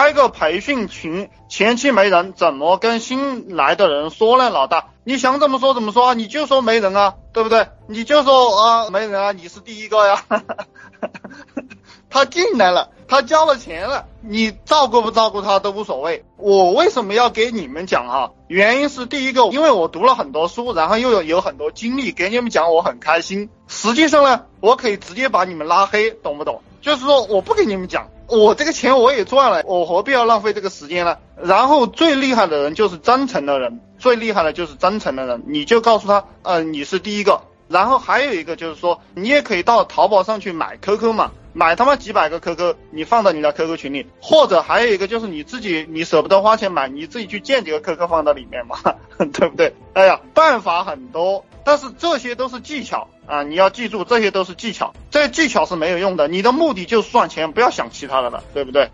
开个培训群，前期没人，怎么跟新来的人说呢？老大，你想怎么说怎么说？你就说没人啊，对不对？你就说啊没人啊，你是第一个呀。他进来了，他交了钱了，你照顾不照顾他都无所谓。我为什么要给你们讲哈？原因是第一个，因为我读了很多书，然后又有有很多经历，给你们讲我很开心。实际上呢，我可以直接把你们拉黑，懂不懂？就是说我不给你们讲，我这个钱我也赚了，我何必要浪费这个时间呢？然后最厉害的人就是真诚的人，最厉害的就是真诚的人，你就告诉他，呃，你是第一个。然后还有一个就是说，你也可以到淘宝上去买 QQ 嘛，买他妈几百个 QQ，你放到你的 QQ 群里，或者还有一个就是你自己，你舍不得花钱买，你自己去建几个 QQ 放到里面嘛，对不对？哎呀，办法很多，但是这些都是技巧啊，你要记住，这些都是技巧，这些技巧是没有用的，你的目的就是赚钱，不要想其他的了，对不对？